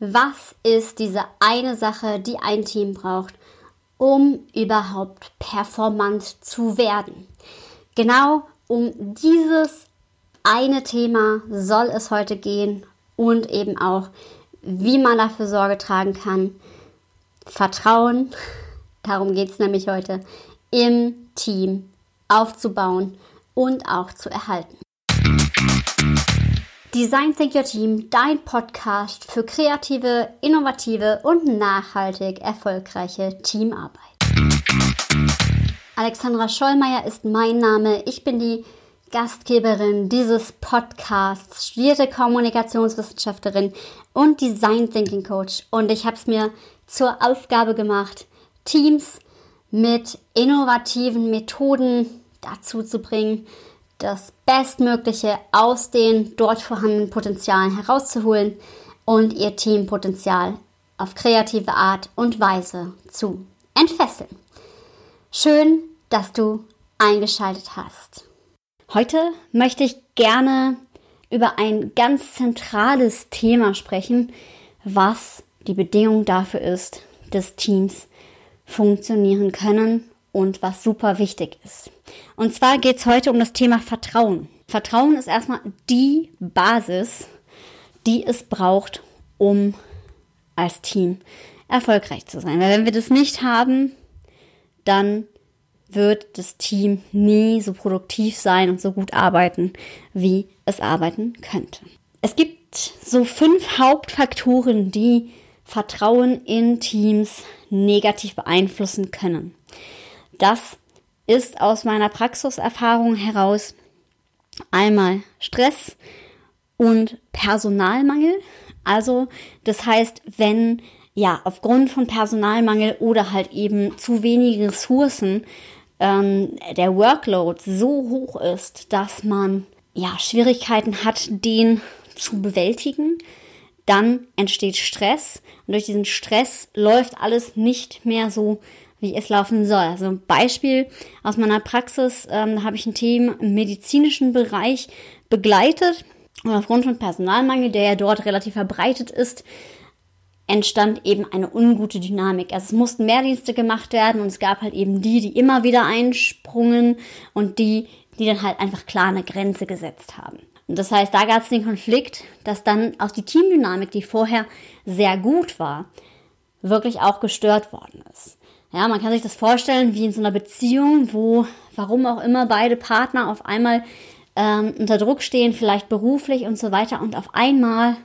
Was ist diese eine Sache, die ein Team braucht, um überhaupt performant zu werden? Genau um dieses eine Thema soll es heute gehen und eben auch, wie man dafür Sorge tragen kann. Vertrauen, darum geht es nämlich heute, im Team aufzubauen und auch zu erhalten. Design Think Your Team, dein Podcast für kreative, innovative und nachhaltig erfolgreiche Teamarbeit. Alexandra Schollmeier ist mein Name. Ich bin die Gastgeberin dieses Podcasts, studierte Kommunikationswissenschaftlerin und Design Thinking Coach. Und ich habe es mir zur Aufgabe gemacht, Teams mit innovativen Methoden dazu zu bringen, das Bestmögliche aus den dort vorhandenen Potenzialen herauszuholen und ihr Teampotenzial auf kreative Art und Weise zu entfesseln. Schön, dass du eingeschaltet hast. Heute möchte ich gerne über ein ganz zentrales Thema sprechen, was die Bedingung dafür ist, dass Teams funktionieren können und was super wichtig ist. Und zwar geht es heute um das Thema Vertrauen. Vertrauen ist erstmal die Basis, die es braucht, um als Team erfolgreich zu sein. Weil wenn wir das nicht haben, dann wird das Team nie so produktiv sein und so gut arbeiten, wie es arbeiten könnte. Es gibt so fünf Hauptfaktoren, die Vertrauen in Teams negativ beeinflussen können. Das ist aus meiner Praxiserfahrung heraus einmal Stress und Personalmangel. Also das heißt, wenn ja aufgrund von Personalmangel oder halt eben zu wenige Ressourcen ähm, der Workload so hoch ist, dass man ja Schwierigkeiten hat, den zu bewältigen, dann entsteht Stress und durch diesen Stress läuft alles nicht mehr so, wie es laufen soll. Also ein Beispiel aus meiner Praxis, ähm, habe ich ein Team im medizinischen Bereich begleitet und aufgrund von Personalmangel, der ja dort relativ verbreitet ist, entstand eben eine ungute Dynamik. Also es mussten mehr Dienste gemacht werden und es gab halt eben die, die immer wieder einsprungen und die, die dann halt einfach klar eine Grenze gesetzt haben. Und das heißt, da gab es den Konflikt, dass dann auch die Teamdynamik, die vorher sehr gut war, wirklich auch gestört worden ist. Ja, man kann sich das vorstellen wie in so einer Beziehung, wo, warum auch immer, beide Partner auf einmal ähm, unter Druck stehen, vielleicht beruflich und so weiter und auf einmal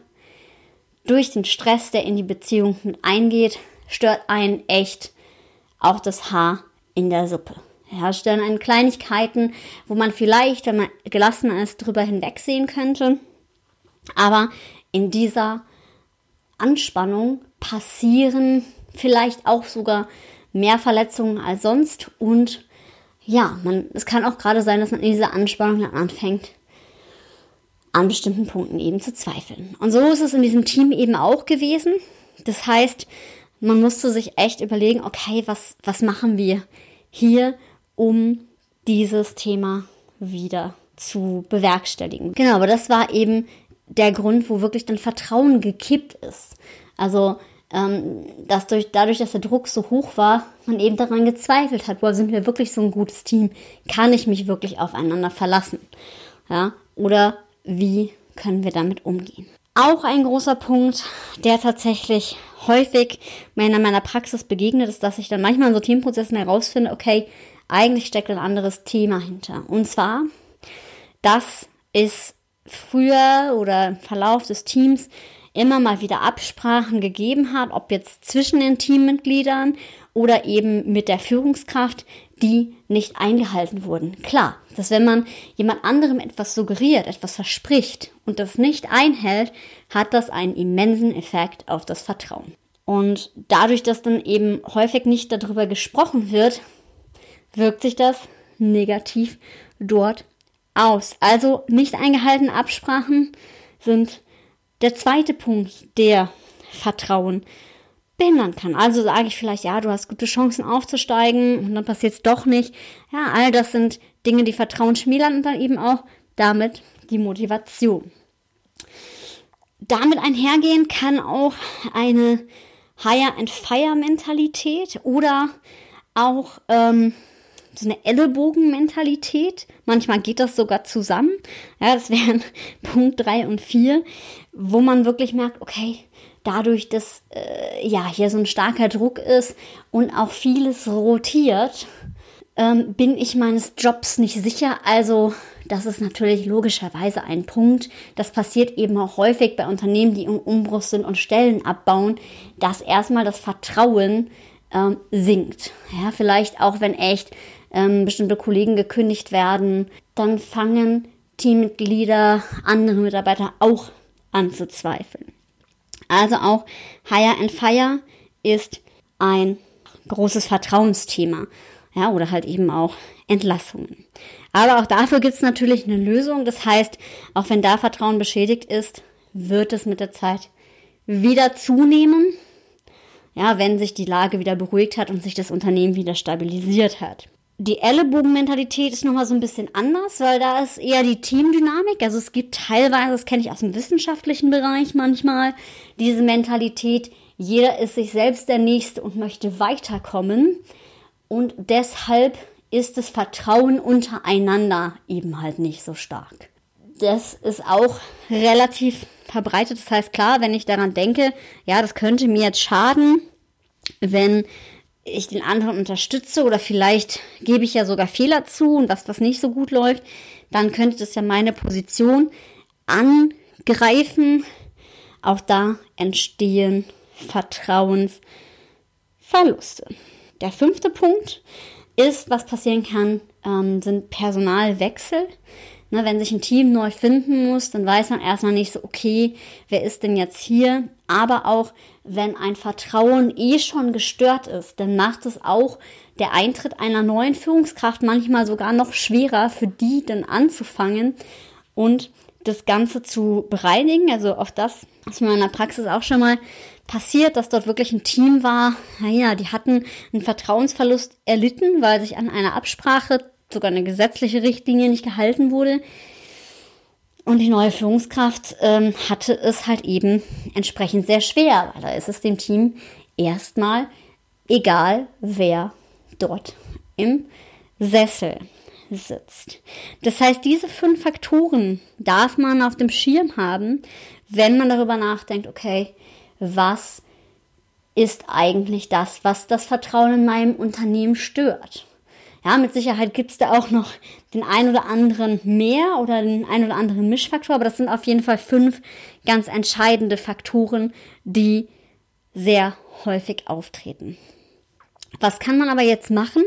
durch den Stress, der in die Beziehung mit eingeht, stört einen echt auch das Haar in der Suppe. Ja, stören einen Kleinigkeiten, wo man vielleicht, wenn man gelassen ist, drüber hinwegsehen könnte. Aber in dieser Anspannung passieren vielleicht auch sogar mehr Verletzungen als sonst. Und ja, man, es kann auch gerade sein, dass man in dieser Anspannung dann anfängt, an bestimmten Punkten eben zu zweifeln. Und so ist es in diesem Team eben auch gewesen. Das heißt, man musste sich echt überlegen, okay, was, was machen wir hier, um dieses Thema wieder zu bewerkstelligen. Genau, aber das war eben der Grund, wo wirklich dann Vertrauen gekippt ist. Also, ähm, dass durch, dadurch, dass der Druck so hoch war, man eben daran gezweifelt hat, boah, sind wir wirklich so ein gutes Team? Kann ich mich wirklich aufeinander verlassen? Ja, oder wie können wir damit umgehen. Auch ein großer Punkt, der tatsächlich häufig mir in meiner Praxis begegnet, ist, dass ich dann manchmal in so Teamprozessen herausfinde, okay, eigentlich steckt ein anderes Thema hinter. Und zwar, dass es früher oder im Verlauf des Teams immer mal wieder Absprachen gegeben hat, ob jetzt zwischen den Teammitgliedern oder eben mit der Führungskraft, die nicht eingehalten wurden. Klar, dass wenn man jemand anderem etwas suggeriert, etwas verspricht und das nicht einhält, hat das einen immensen Effekt auf das Vertrauen. Und dadurch, dass dann eben häufig nicht darüber gesprochen wird, wirkt sich das negativ dort aus. Also nicht eingehaltene Absprachen sind der zweite Punkt, der Vertrauen behindern kann. Also sage ich vielleicht, ja, du hast gute Chancen aufzusteigen und dann passiert es doch nicht. Ja, all das sind Dinge, die Vertrauen schmälern und dann eben auch damit die Motivation. damit einhergehen kann auch eine Hire and Fire Mentalität oder auch ähm, so eine Ellenbogen-Mentalität. Manchmal geht das sogar zusammen. Ja, das wären Punkt 3 und 4, wo man wirklich merkt, okay, dadurch, dass äh, ja hier so ein starker Druck ist und auch vieles rotiert, ähm, bin ich meines Jobs nicht sicher. Also das ist natürlich logischerweise ein Punkt. Das passiert eben auch häufig bei Unternehmen, die im Umbruch sind und Stellen abbauen, dass erstmal das Vertrauen ähm, sinkt. Ja, vielleicht auch, wenn echt ähm, bestimmte Kollegen gekündigt werden, dann fangen Teammitglieder, andere Mitarbeiter auch an zu zweifeln. Also auch Hire and Fire ist ein großes Vertrauensthema. Ja, oder halt eben auch Entlassungen. Aber auch dafür gibt es natürlich eine Lösung. Das heißt, auch wenn da Vertrauen beschädigt ist, wird es mit der Zeit wieder zunehmen. Ja, wenn sich die Lage wieder beruhigt hat und sich das Unternehmen wieder stabilisiert hat. Die Ellenbogenmentalität ist nochmal so ein bisschen anders, weil da ist eher die Teamdynamik. Also es gibt teilweise, das kenne ich aus dem wissenschaftlichen Bereich manchmal, diese Mentalität, jeder ist sich selbst der Nächste und möchte weiterkommen. Und deshalb ist das Vertrauen untereinander eben halt nicht so stark. Das ist auch relativ verbreitet. Das heißt, klar, wenn ich daran denke, ja, das könnte mir jetzt schaden, wenn ich den anderen unterstütze oder vielleicht gebe ich ja sogar Fehler zu und was, was nicht so gut läuft, dann könnte das ja meine Position angreifen. Auch da entstehen Vertrauensverluste. Der fünfte Punkt ist, was passieren kann, ähm, sind Personalwechsel. Ne, wenn sich ein Team neu finden muss, dann weiß man erstmal nicht so, okay, wer ist denn jetzt hier? Aber auch, wenn ein Vertrauen eh schon gestört ist, dann macht es auch der Eintritt einer neuen Führungskraft manchmal sogar noch schwerer für die dann anzufangen und das Ganze zu bereinigen. Also auf das ist mir in der Praxis auch schon mal passiert, dass dort wirklich ein Team war. Naja, die hatten einen Vertrauensverlust erlitten, weil sich an einer Absprache, sogar eine gesetzliche Richtlinie nicht gehalten wurde. Und die neue Führungskraft ähm, hatte es halt eben entsprechend sehr schwer, weil da ist es dem Team erstmal egal, wer dort im Sessel sitzt. Das heißt, diese fünf Faktoren darf man auf dem Schirm haben, wenn man darüber nachdenkt, okay, was ist eigentlich das, was das Vertrauen in meinem Unternehmen stört. Ja, mit Sicherheit gibt es da auch noch den ein oder anderen mehr oder den ein oder anderen Mischfaktor, aber das sind auf jeden Fall fünf ganz entscheidende Faktoren, die sehr häufig auftreten. Was kann man aber jetzt machen,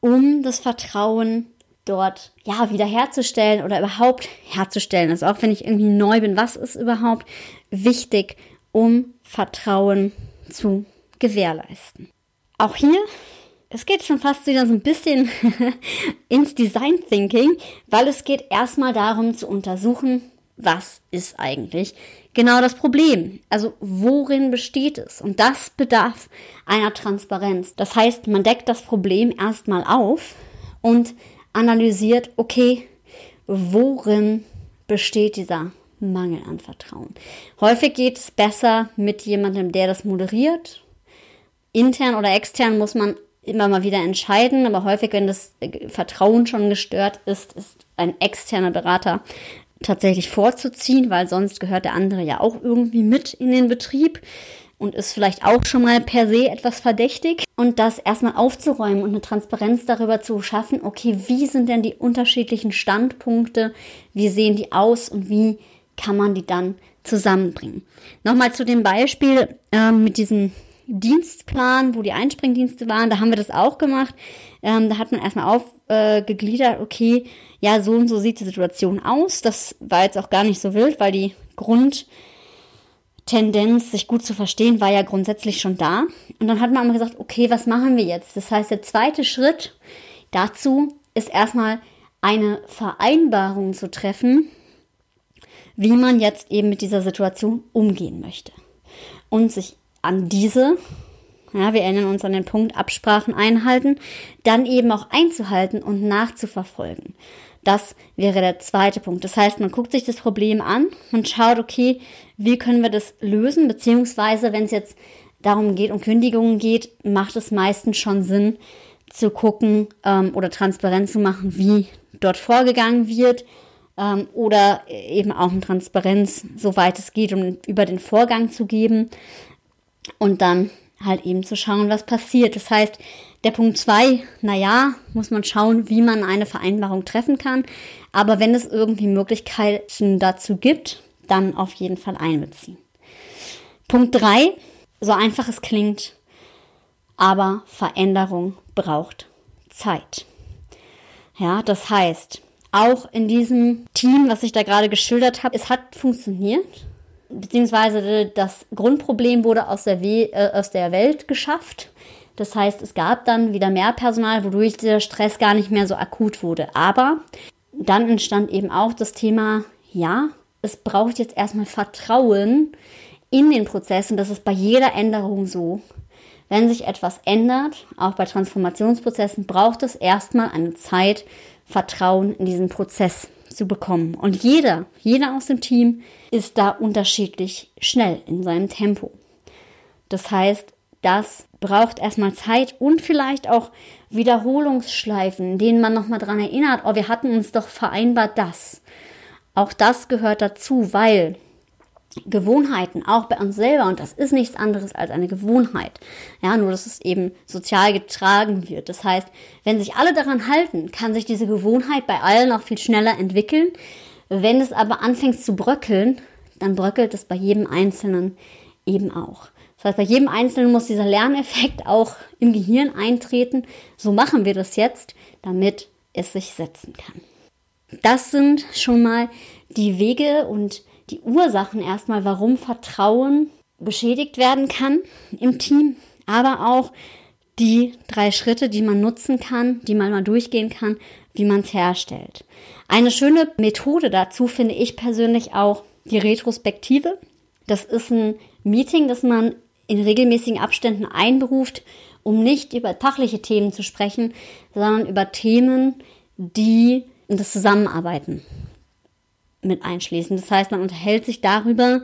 um das Vertrauen dort ja wiederherzustellen oder überhaupt herzustellen? Also auch wenn ich irgendwie neu bin, was ist überhaupt wichtig, um Vertrauen zu gewährleisten. Auch hier, es geht schon fast wieder so ein bisschen ins Design Thinking, weil es geht erstmal darum zu untersuchen, was ist eigentlich genau das Problem? Also worin besteht es? Und das bedarf einer Transparenz. Das heißt, man deckt das Problem erstmal auf und analysiert, okay, worin besteht dieser Mangel an Vertrauen. Häufig geht es besser mit jemandem, der das moderiert. Intern oder extern muss man immer mal wieder entscheiden, aber häufig, wenn das Vertrauen schon gestört ist, ist ein externer Berater tatsächlich vorzuziehen, weil sonst gehört der andere ja auch irgendwie mit in den Betrieb und ist vielleicht auch schon mal per se etwas verdächtig. Und das erstmal aufzuräumen und eine Transparenz darüber zu schaffen, okay, wie sind denn die unterschiedlichen Standpunkte, wie sehen die aus und wie kann man die dann zusammenbringen. Nochmal zu dem Beispiel ähm, mit diesem Dienstplan, wo die Einspringdienste waren, da haben wir das auch gemacht. Ähm, da hat man erstmal aufgegliedert, äh, okay, ja, so und so sieht die Situation aus. Das war jetzt auch gar nicht so wild, weil die Grundtendenz, sich gut zu verstehen, war ja grundsätzlich schon da. Und dann hat man aber gesagt, okay, was machen wir jetzt? Das heißt, der zweite Schritt dazu ist erstmal eine Vereinbarung zu treffen, wie man jetzt eben mit dieser Situation umgehen möchte. Und sich an diese, ja, wir erinnern uns an den Punkt Absprachen einhalten, dann eben auch einzuhalten und nachzuverfolgen. Das wäre der zweite Punkt. Das heißt, man guckt sich das Problem an und schaut, okay, wie können wir das lösen, beziehungsweise wenn es jetzt darum geht, um Kündigungen geht, macht es meistens schon Sinn zu gucken ähm, oder transparent zu machen, wie dort vorgegangen wird ähm, oder eben auch eine Transparenz, soweit es geht, um über den Vorgang zu geben und dann halt eben zu schauen, was passiert. Das heißt, der Punkt zwei, naja, muss man schauen, wie man eine Vereinbarung treffen kann. Aber wenn es irgendwie Möglichkeiten dazu gibt, dann auf jeden Fall einbeziehen. Punkt drei, so einfach es klingt, aber Veränderung braucht Zeit. Ja, das heißt, auch in diesem Team, was ich da gerade geschildert habe, es hat funktioniert beziehungsweise das Grundproblem wurde aus der, We äh, aus der Welt geschafft. Das heißt, es gab dann wieder mehr Personal, wodurch der Stress gar nicht mehr so akut wurde. Aber dann entstand eben auch das Thema, ja, es braucht jetzt erstmal Vertrauen in den Prozess und das ist bei jeder Änderung so. Wenn sich etwas ändert, auch bei Transformationsprozessen, braucht es erstmal eine Zeit, Vertrauen in diesen Prozess zu bekommen. Und jeder, jeder aus dem Team ist da unterschiedlich schnell in seinem Tempo. Das heißt, das braucht erstmal Zeit und vielleicht auch Wiederholungsschleifen, denen man nochmal dran erinnert, oh, wir hatten uns doch vereinbart das. Auch das gehört dazu, weil Gewohnheiten, auch bei uns selber, und das ist nichts anderes als eine Gewohnheit. Ja, nur dass es eben sozial getragen wird. Das heißt, wenn sich alle daran halten, kann sich diese Gewohnheit bei allen auch viel schneller entwickeln. Wenn es aber anfängt zu bröckeln, dann bröckelt es bei jedem Einzelnen eben auch. Das heißt, bei jedem Einzelnen muss dieser Lerneffekt auch im Gehirn eintreten. So machen wir das jetzt, damit es sich setzen kann. Das sind schon mal die Wege und die Ursachen erstmal, warum Vertrauen beschädigt werden kann im Team, aber auch die drei Schritte, die man nutzen kann, die man mal durchgehen kann, wie man es herstellt. Eine schöne Methode dazu finde ich persönlich auch die Retrospektive. Das ist ein Meeting, das man in regelmäßigen Abständen einberuft, um nicht über fachliche Themen zu sprechen, sondern über Themen, die das Zusammenarbeiten mit einschließen. Das heißt, man unterhält sich darüber,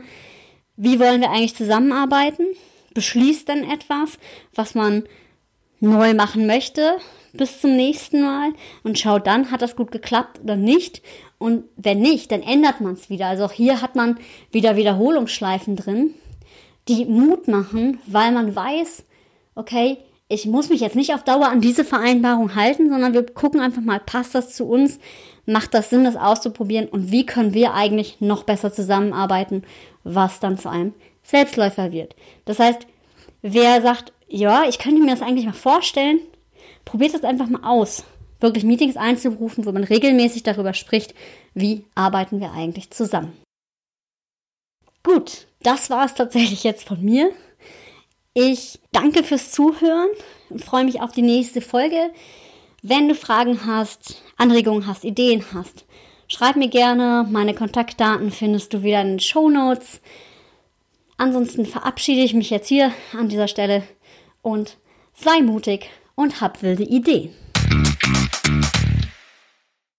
wie wollen wir eigentlich zusammenarbeiten, beschließt dann etwas, was man neu machen möchte bis zum nächsten Mal und schaut dann, hat das gut geklappt oder nicht. Und wenn nicht, dann ändert man es wieder. Also auch hier hat man wieder Wiederholungsschleifen drin, die Mut machen, weil man weiß, okay, ich muss mich jetzt nicht auf Dauer an diese Vereinbarung halten, sondern wir gucken einfach mal, passt das zu uns macht das Sinn, das auszuprobieren und wie können wir eigentlich noch besser zusammenarbeiten, was dann zu einem Selbstläufer wird. Das heißt, wer sagt, ja, ich könnte mir das eigentlich mal vorstellen, probiert das einfach mal aus. Wirklich Meetings einzurufen, wo man regelmäßig darüber spricht, wie arbeiten wir eigentlich zusammen. Gut, das war es tatsächlich jetzt von mir. Ich danke fürs Zuhören und freue mich auf die nächste Folge. Wenn du Fragen hast, Anregungen hast, Ideen hast, schreib mir gerne. Meine Kontaktdaten findest du wieder in den Show Notes. Ansonsten verabschiede ich mich jetzt hier an dieser Stelle und sei mutig und hab wilde Ideen.